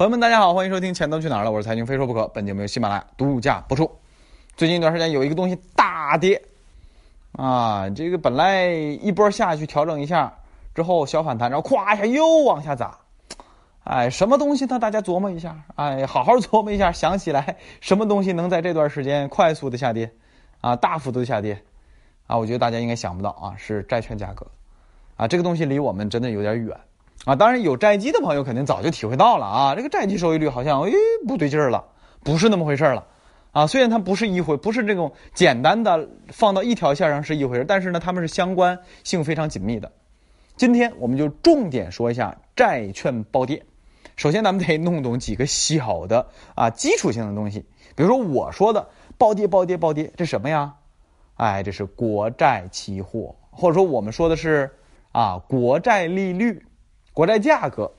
朋友们，大家好，欢迎收听《钱都去哪儿了》，我是财经非说不可。本节目由喜马拉雅独家播出。最近一段时间有一个东西大跌啊，这个本来一波下去调整一下之后小反弹，然后咵一下又往下砸。哎，什么东西呢？大家琢磨一下，哎，好好琢磨一下，想起来什么东西能在这段时间快速的下跌啊，大幅度的下跌啊？我觉得大家应该想不到啊，是债券价格啊，这个东西离我们真的有点远。啊，当然有债基的朋友肯定早就体会到了啊，这个债基收益率好像诶不对劲儿了，不是那么回事儿了，啊，虽然它不是一回，不是这种简单的放到一条线上是一回事，但是呢，它们是相关性非常紧密的。今天我们就重点说一下债券暴跌。首先咱们得弄懂几个小的啊基础性的东西，比如说我说的暴跌暴跌暴跌，这什么呀？哎，这是国债期货，或者说我们说的是啊国债利率。国债价格，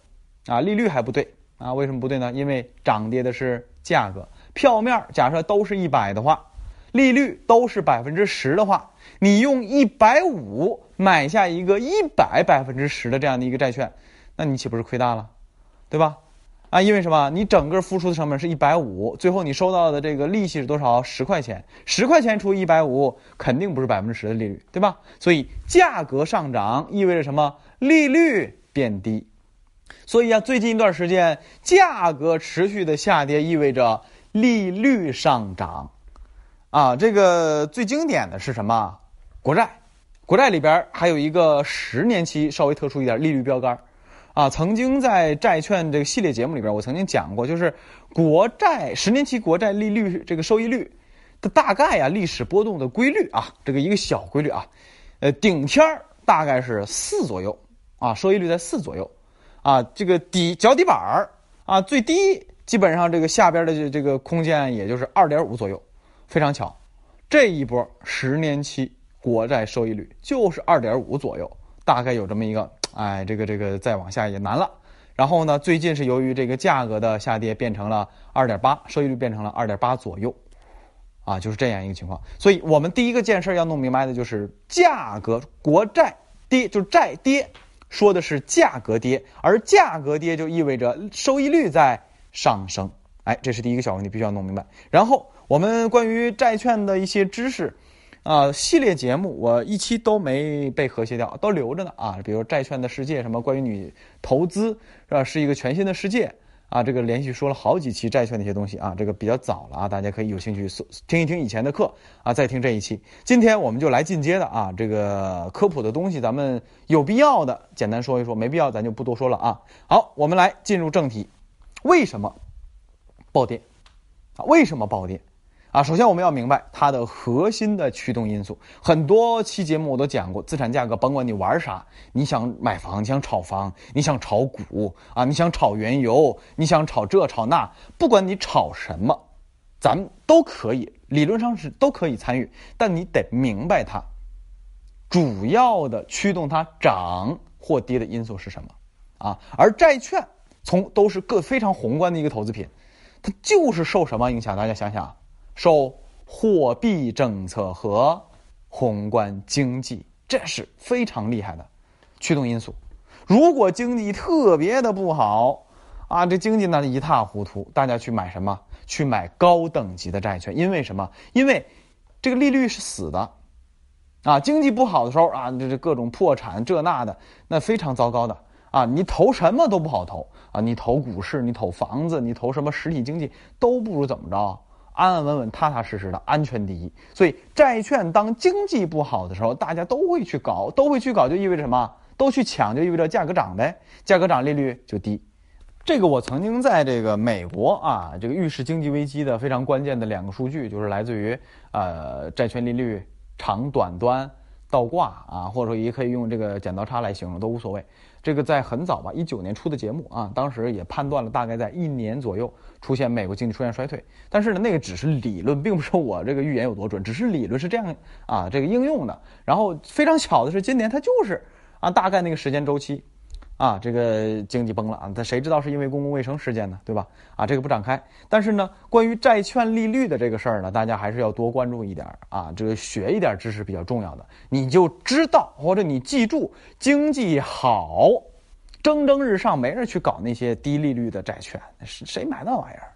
啊，利率还不对啊？为什么不对呢？因为涨跌的是价格。票面假设都是一百的话，利率都是百分之十的话，你用一百五买下一个一百百分之十的这样的一个债券，那你岂不是亏大了？对吧？啊，因为什么？你整个付出的成本是一百五，最后你收到的这个利息是多少？十块钱，十块钱除以一百五，肯定不是百分之十的利率，对吧？所以价格上涨意味着什么？利率。变低，所以啊，最近一段时间价格持续的下跌，意味着利率上涨。啊，这个最经典的是什么？国债，国债里边还有一个十年期稍微特殊一点利率标杆。啊，曾经在债券这个系列节目里边，我曾经讲过，就是国债十年期国债利率这个收益率的大概啊历史波动的规律啊，这个一个小规律啊，呃，顶天儿大概是四左右。啊，收益率在四左右，啊，这个底脚底板儿啊，最低基本上这个下边的这这个空间也就是二点五左右，非常巧，这一波十年期国债收益率就是二点五左右，大概有这么一个，哎，这个这个再往下也难了。然后呢，最近是由于这个价格的下跌，变成了二点八，收益率变成了二点八左右，啊，就是这样一个情况。所以我们第一个件事要弄明白的就是价格国债跌，就是债跌。说的是价格跌，而价格跌就意味着收益率在上升。哎，这是第一个小问题，必须要弄明白。然后我们关于债券的一些知识，啊，系列节目我一期都没被和谐掉，都留着呢啊。比如债券的世界，什么关于你投资啊，是一个全新的世界。啊，这个连续说了好几期债券的一些东西啊，这个比较早了啊，大家可以有兴趣听一听以前的课啊，再听这一期。今天我们就来进阶的啊，这个科普的东西，咱们有必要的简单说一说，没必要咱就不多说了啊。好，我们来进入正题，为什么暴跌啊？为什么暴跌？啊，首先我们要明白它的核心的驱动因素。很多期节目我都讲过，资产价格甭管你玩啥，你想买房，你想炒房，你想炒股啊，你想炒原油，你想炒这炒那，不管你炒什么，咱们都可以，理论上是都可以参与，但你得明白它主要的驱动它涨或跌的因素是什么啊。而债券从都是个非常宏观的一个投资品，它就是受什么影响？大家想想。受货币政策和宏观经济，这是非常厉害的驱动因素。如果经济特别的不好啊，这经济呢一塌糊涂，大家去买什么？去买高等级的债券，因为什么？因为这个利率是死的啊。经济不好的时候啊，这这各种破产这那的，那非常糟糕的啊。你投什么都不好投啊，你投股市，你投房子，你投什么实体经济都不如怎么着。安安稳稳、踏踏实实的，安全第一。所以，债券当经济不好的时候，大家都会去搞，都会去搞，就意味着什么？都去抢，就意味着价格涨呗。价格涨，利率就低。这个我曾经在这个美国啊，这个预示经济危机的非常关键的两个数据，就是来自于呃债券利率长短端倒挂啊，或者说也可以用这个剪刀差来形容，都无所谓。这个在很早吧，一九年出的节目啊，当时也判断了大概在一年左右出现美国经济出现衰退。但是呢，那个只是理论，并不是我这个预言有多准，只是理论是这样啊，这个应用的。然后非常巧的是，今年它就是啊，大概那个时间周期。啊，这个经济崩了啊！但谁知道是因为公共卫生事件呢？对吧？啊，这个不展开。但是呢，关于债券利率的这个事儿呢，大家还是要多关注一点啊。这个学一点知识比较重要的，你就知道或者你记住，经济好蒸蒸日上，没人去搞那些低利率的债券，谁谁买那玩意儿，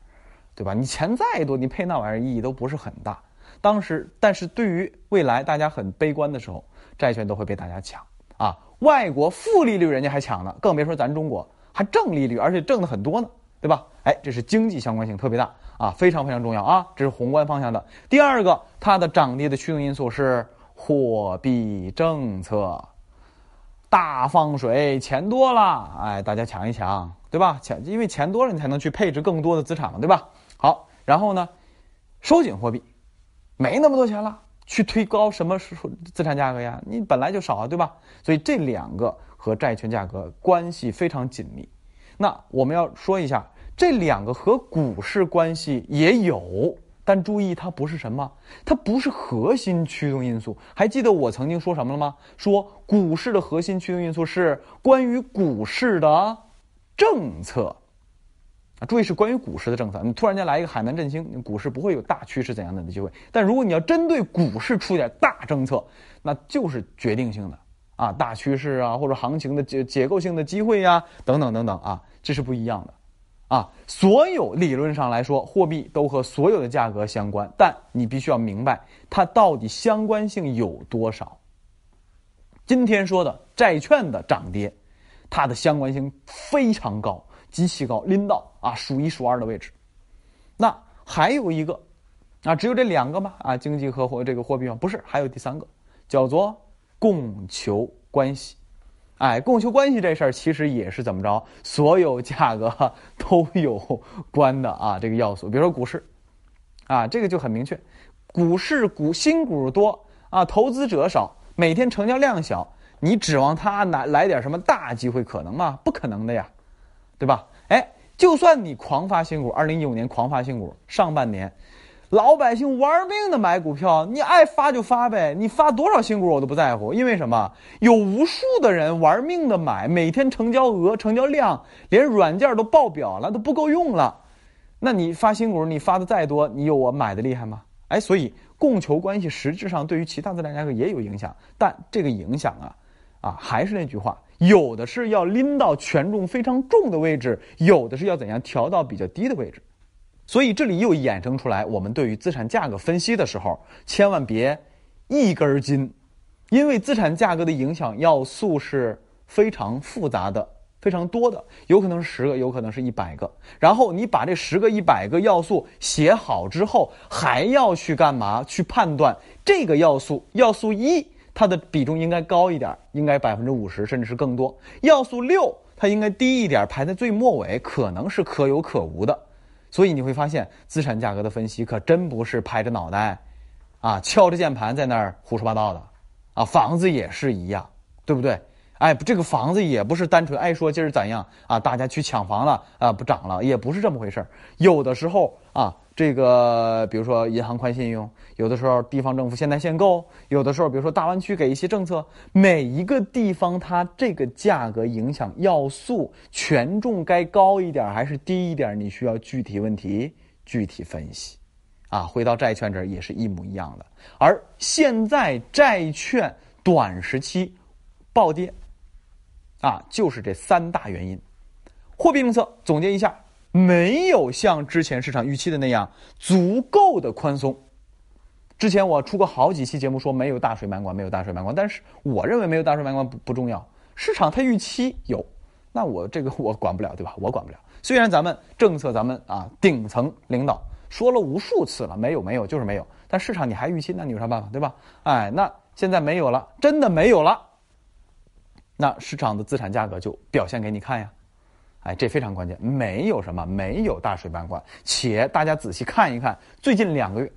对吧？你钱再多，你配那玩意儿意义都不是很大。当时，但是对于未来大家很悲观的时候，债券都会被大家抢啊。外国负利率人家还抢呢，更别说咱中国还正利率，而且挣的很多呢，对吧？哎，这是经济相关性特别大啊，非常非常重要啊，这是宏观方向的。第二个，它的涨跌的驱动因素是货币政策，大放水，钱多了，哎，大家抢一抢，对吧？钱，因为钱多了，你才能去配置更多的资产嘛，对吧？好，然后呢，收紧货币，没那么多钱了。去推高什么资产价格呀？你本来就少啊，对吧？所以这两个和债券价格关系非常紧密。那我们要说一下，这两个和股市关系也有，但注意它不是什么，它不是核心驱动因素。还记得我曾经说什么了吗？说股市的核心驱动因素是关于股市的政策。啊，注意是关于股市的政策。你突然间来一个海南振兴，股市不会有大趋势怎样的机会。但如果你要针对股市出点大政策，那就是决定性的啊，大趋势啊，或者行情的结结构性的机会呀，等等等等啊，这是不一样的。啊，所有理论上来说，货币都和所有的价格相关，但你必须要明白它到底相关性有多少。今天说的债券的涨跌，它的相关性非常高。极其高，拎到啊数一数二的位置。那还有一个啊，只有这两个吗？啊，经济和货这个货币吗？不是，还有第三个，叫做供求关系。哎，供求关系这事儿其实也是怎么着？所有价格都有关的啊，这个要素。比如说股市啊，这个就很明确，股市股新股多啊，投资者少，每天成交量小，你指望它来来点什么大机会可能吗？不可能的呀。对吧？哎，就算你狂发新股，二零一五年狂发新股，上半年，老百姓玩命的买股票，你爱发就发呗，你发多少新股我都不在乎，因为什么？有无数的人玩命的买，每天成交额、成交量，连软件都爆表了，都不够用了。那你发新股，你发的再多，你有我买的厉害吗？哎，所以供求关系实质上对于其他资产价格也有影响，但这个影响啊，啊，还是那句话。有的是要拎到权重非常重的位置，有的是要怎样调到比较低的位置，所以这里又衍生出来，我们对于资产价格分析的时候，千万别一根筋，因为资产价格的影响要素是非常复杂的、非常多的，有可能是十个，有可能是一百个。然后你把这十个、一百个要素写好之后，还要去干嘛？去判断这个要素，要素一。它的比重应该高一点，应该百分之五十，甚至是更多。要素六，它应该低一点，排在最末尾，可能是可有可无的。所以你会发现，资产价格的分析可真不是拍着脑袋，啊，敲着键盘在那儿胡说八道的，啊，房子也是一样，对不对？哎，这个房子也不是单纯爱说今儿怎样啊，大家去抢房了啊，不涨了，也不是这么回事有的时候啊。这个，比如说银行宽信用，有的时候地方政府现在限购，有的时候比如说大湾区给一些政策，每一个地方它这个价格影响要素权重该高一点还是低一点，你需要具体问题具体分析，啊，回到债券这儿也是一模一样的。而现在债券短时期暴跌，啊，就是这三大原因。货币政策总结一下。没有像之前市场预期的那样足够的宽松。之前我出过好几期节目说没有大水漫灌，没有大水漫灌，但是我认为没有大水漫灌不不重要，市场它预期有，那我这个我管不了，对吧？我管不了。虽然咱们政策咱们啊顶层领导说了无数次了，没有没有就是没有，但市场你还预期，那你有啥办法，对吧？哎，那现在没有了，真的没有了，那市场的资产价格就表现给你看呀。哎，这非常关键，没有什么，没有大水漫灌，且大家仔细看一看，最近两个月，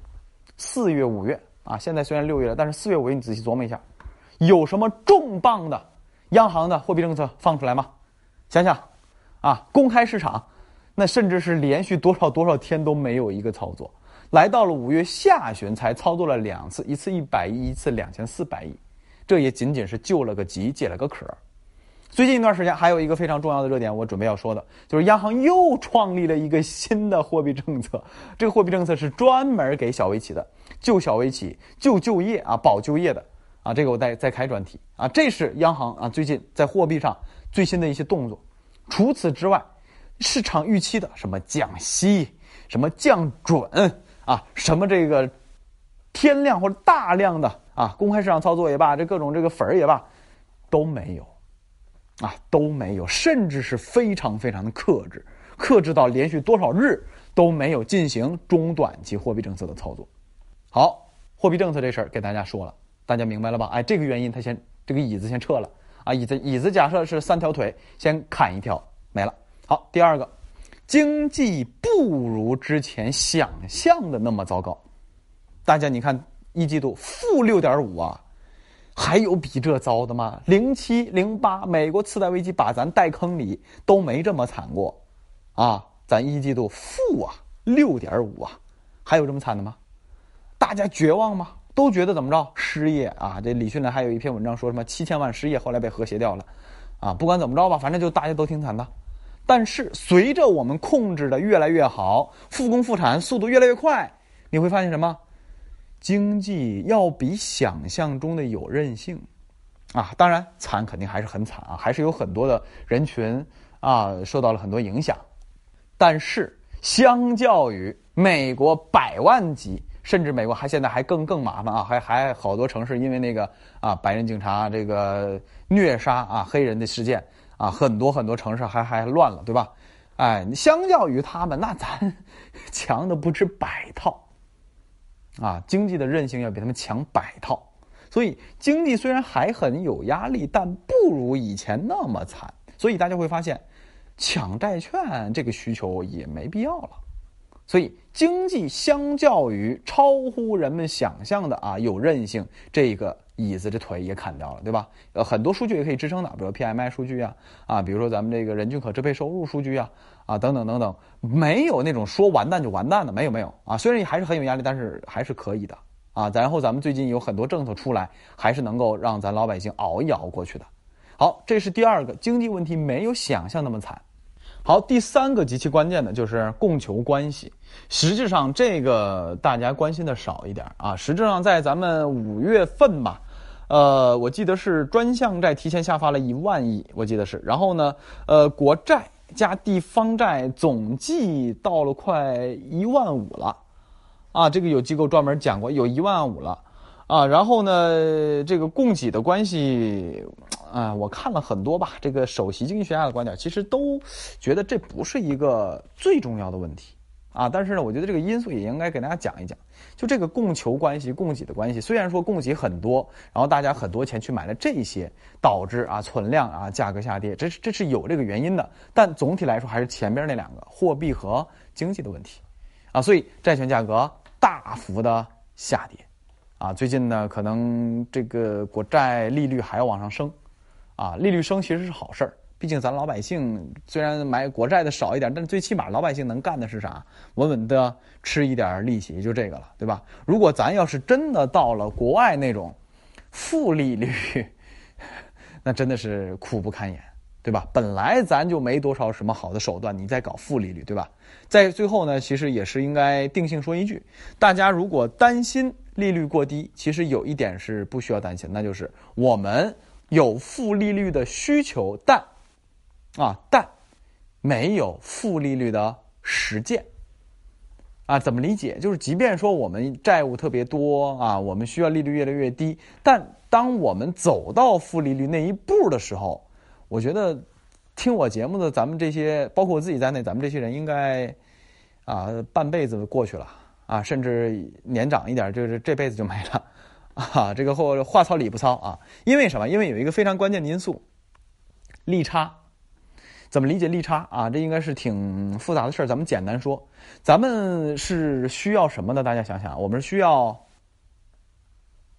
四月、五月啊，现在虽然六月了，但是四月、五月你仔细琢磨一下，有什么重磅的央行的货币政策放出来吗？想想，啊，公开市场，那甚至是连续多少多少天都没有一个操作，来到了五月下旬才操作了两次，一次一百亿，一次两千四百亿，这也仅仅是救了个急，解了个渴。最近一段时间，还有一个非常重要的热点，我准备要说的，就是央行又创立了一个新的货币政策。这个货币政策是专门给小微企的，救小微企、救就业啊、保就业的啊。这个我再再开专题啊。这是央行啊最近在货币上最新的一些动作。除此之外，市场预期的什么降息、什么降准啊，什么这个天量或者大量的啊公开市场操作也罢，这各种这个粉儿也罢，都没有，啊都没有，甚至是非常非常的克制，克制到连续多少日都没有进行中短期货币政策的操作。好，货币政策这事儿给大家说了，大家明白了吧？哎，这个原因他先这个椅子先撤了啊，椅子椅子假设是三条腿，先砍一条没了。好，第二个，经济不如之前想象的那么糟糕。大家你看一季度负六点五啊，还有比这糟的吗？零七零八美国次贷危机把咱带坑里都没这么惨过，啊，咱一季度负啊六点五啊，还有这么惨的吗？大家绝望吗？都觉得怎么着？失业啊！这李迅呢还有一篇文章说什么七千万失业，后来被和谐掉了，啊，不管怎么着吧，反正就大家都挺惨的。但是随着我们控制的越来越好，复工复产速度越来越快，你会发现什么？经济要比想象中的有韧性，啊，当然惨肯定还是很惨啊，还是有很多的人群啊受到了很多影响。但是相较于美国百万级。甚至美国还现在还更更麻烦啊，还还好多城市因为那个啊白人警察这个虐杀啊黑人的事件啊，很多很多城市还还乱了，对吧？哎，相较于他们，那咱 强的不止百套啊，经济的韧性要比他们强百套。所以经济虽然还很有压力，但不如以前那么惨。所以大家会发现，抢债券这个需求也没必要了。所以经济相较于超乎人们想象的啊有韧性，这个椅子这腿也砍掉了，对吧？呃，很多数据也可以支撑的，比如 PMI 数据啊，啊，比如说咱们这个人均可支配收入数据啊，啊，等等等等，没有那种说完蛋就完蛋的，没有没有啊，虽然还是很有压力，但是还是可以的啊。然后咱们最近有很多政策出来，还是能够让咱老百姓熬一熬过去的。好，这是第二个经济问题，没有想象那么惨。好，第三个极其关键的就是供求关系。实际上，这个大家关心的少一点啊。实质上，在咱们五月份吧，呃，我记得是专项债提前下发了一万亿，我记得是。然后呢，呃，国债加地方债总计到了快一万五了，啊，这个有机构专门讲过，有一万五了，啊，然后呢，这个供给的关系，啊，我看了很多吧，这个首席经济学家的观点，其实都觉得这不是一个最重要的问题。啊，但是呢，我觉得这个因素也应该给大家讲一讲。就这个供求关系、供给的关系，虽然说供给很多，然后大家很多钱去买了这些，导致啊存量啊价格下跌，这是这是有这个原因的。但总体来说，还是前边那两个货币和经济的问题，啊，所以债券价格大幅的下跌，啊，最近呢可能这个国债利率还要往上升，啊，利率升其实是好事儿。毕竟咱老百姓虽然买国债的少一点，但是最起码老百姓能干的是啥？稳稳的吃一点利息，就这个了，对吧？如果咱要是真的到了国外那种负利率，那真的是苦不堪言，对吧？本来咱就没多少什么好的手段，你再搞负利率，对吧？在最后呢，其实也是应该定性说一句：大家如果担心利率过低，其实有一点是不需要担心，那就是我们有负利率的需求，但。啊，但没有负利率的实践啊？怎么理解？就是即便说我们债务特别多啊，我们需要利率越来越低，但当我们走到负利率那一步的时候，我觉得听我节目的咱们这些，包括我自己在内，咱们这些人应该啊，半辈子过去了啊，甚至年长一点，就是这辈子就没了啊。这个话话糙理不糙啊，因为什么？因为有一个非常关键的因素，利差。怎么理解利差啊？这应该是挺复杂的事儿。咱们简单说，咱们是需要什么呢？大家想想，我们是需要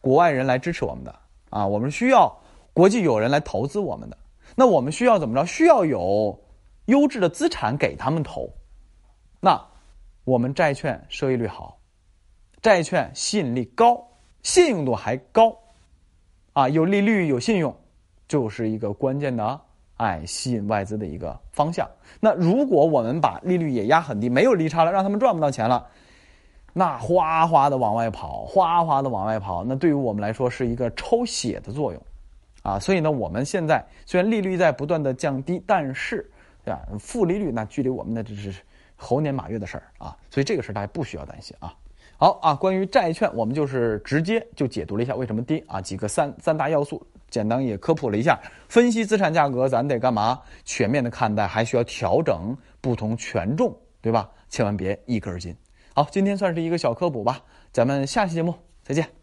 国外人来支持我们的啊，我们需要国际友人来投资我们的。那我们需要怎么着？需要有优质的资产给他们投。那我们债券收益率好，债券吸引力高，信用度还高，啊，有利率有信用，就是一个关键的。哎，吸引外资的一个方向。那如果我们把利率也压很低，没有利差了，让他们赚不到钱了，那哗哗的往外跑，哗哗的往外跑，那对于我们来说是一个抽血的作用，啊，所以呢，我们现在虽然利率在不断的降低，但是对吧？负利率那距离我们的这是猴年马月的事儿啊，所以这个事儿大家不需要担心啊。好啊，关于债券，我们就是直接就解读了一下为什么跌啊，几个三三大要素，简单也科普了一下。分析资产价格，咱得干嘛？全面的看待，还需要调整不同权重，对吧？千万别一根筋。好，今天算是一个小科普吧，咱们下期节目再见。